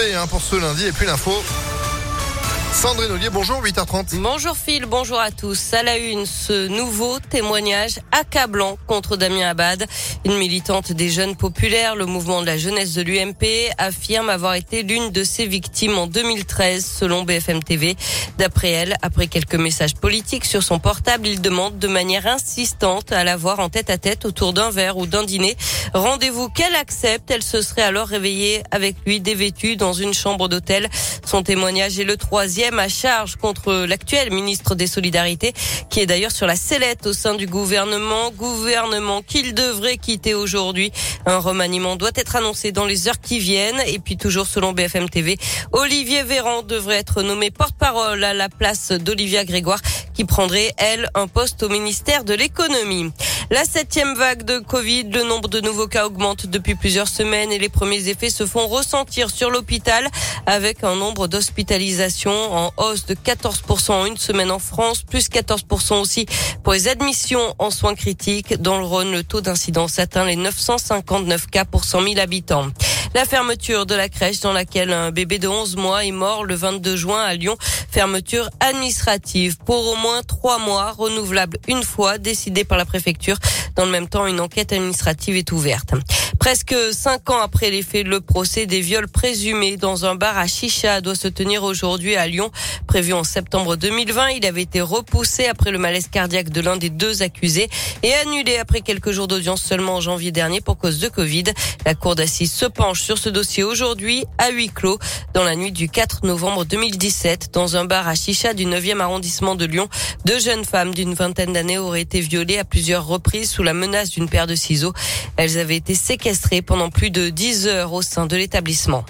hein, pour ce lundi et puis l'info. Sandrine Ollier, bonjour, 8h30. Bonjour Phil, bonjour à tous. À la une, ce nouveau témoignage accablant contre Damien Abad. Une militante des jeunes populaires, le mouvement de la jeunesse de l'UMP, affirme avoir été l'une de ses victimes en 2013, selon BFM TV. D'après elle, après quelques messages politiques sur son portable, il demande de manière insistante à la voir en tête à tête autour d'un verre ou d'un dîner. Rendez-vous qu'elle accepte. Elle se serait alors réveillée avec lui dévêtue dans une chambre d'hôtel. Son témoignage est le troisième à charge contre l'actuel ministre des Solidarités, qui est d'ailleurs sur la sellette au sein du gouvernement, gouvernement qu'il devrait quitter aujourd'hui. Un remaniement doit être annoncé dans les heures qui viennent. Et puis toujours selon BFM TV, Olivier Véran devrait être nommé porte-parole à la place d'Olivia Grégoire, qui prendrait, elle, un poste au ministère de l'économie. La septième vague de Covid, le nombre de nouveaux cas augmente depuis plusieurs semaines et les premiers effets se font ressentir sur l'hôpital avec un nombre d'hospitalisations en hausse de 14% en une semaine en France, plus 14% aussi pour les admissions en soins critiques. Dans le Rhône, le taux d'incidence atteint les 959 cas pour 100 000 habitants. La fermeture de la crèche dans laquelle un bébé de 11 mois est mort le 22 juin à Lyon. Fermeture administrative pour au moins trois mois, renouvelable une fois, décidée par la préfecture. Dans le même temps, une enquête administrative est ouverte. Presque cinq ans après les faits, le procès des viols présumés dans un bar à Chicha doit se tenir aujourd'hui à Lyon. Prévu en septembre 2020, il avait été repoussé après le malaise cardiaque de l'un des deux accusés et annulé après quelques jours d'audience seulement en janvier dernier pour cause de Covid. La cour d'assises se penche sur ce dossier aujourd'hui à huis clos dans la nuit du 4 novembre 2017 dans un bar à Chicha du 9e arrondissement de Lyon. Deux jeunes femmes d'une vingtaine d'années auraient été violées à plusieurs reprises sous la menace d'une paire de ciseaux. Elles avaient été séquestrées pendant plus de 10 heures au sein de l'établissement.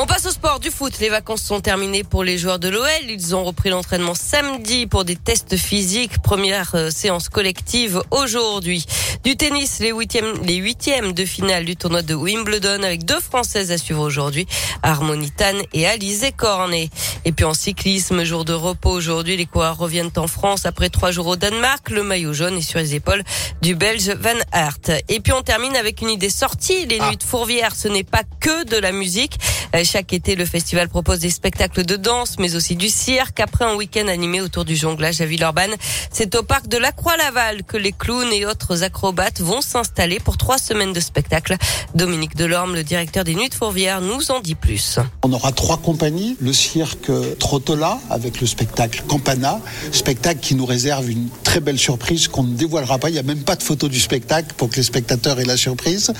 On passe au sport du foot. Les vacances sont terminées pour les joueurs de l'OL. Ils ont repris l'entraînement samedi pour des tests physiques. Première euh, séance collective aujourd'hui. Du tennis, les huitièmes, les huitièmes de finale du tournoi de Wimbledon avec deux Françaises à suivre aujourd'hui. Harmonie Tan et Alizé Cornet. Et puis en cyclisme, jour de repos aujourd'hui, les coureurs reviennent en France après trois jours au Danemark. Le maillot jaune est sur les épaules du Belge Van Aert. Et puis on termine avec une idée sortie. Les ah. nuits de Fourvière, ce n'est pas que de la musique. Euh, chaque été, le festival propose des spectacles de danse, mais aussi du cirque. Après un week-end animé autour du jonglage à Villeurbanne, c'est au parc de la Croix-Laval que les clowns et autres acrobates vont s'installer pour trois semaines de spectacle. Dominique Delorme, le directeur des Nuits de Fourvière, nous en dit plus. On aura trois compagnies. Le cirque Trottola avec le spectacle Campana, spectacle qui nous réserve une très belle surprise qu'on ne dévoilera pas. Il n'y a même pas de photo du spectacle pour que les spectateurs aient la surprise.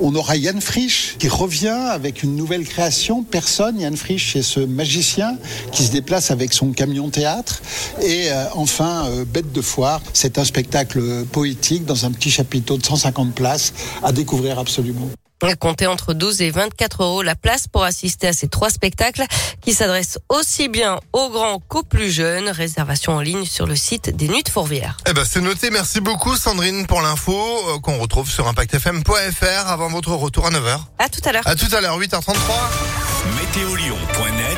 On aura Yann Frisch qui revient avec une nouvelle création personne. Yann Frisch est ce magicien qui se déplace avec son camion théâtre. Et euh, enfin, euh, Bête de foire, c'est un spectacle poétique dans un petit chapiteau de 150 places à découvrir absolument. Comptez entre 12 et 24 euros la place pour assister à ces trois spectacles qui s'adressent aussi bien aux grands qu'aux plus jeunes. Réservation en ligne sur le site des Nuits de Fourvière. Eh ben, c'est noté. Merci beaucoup, Sandrine, pour l'info euh, qu'on retrouve sur impactfm.fr avant votre retour à 9h. À tout à l'heure. À tout à l'heure, 8h33. Météolion.net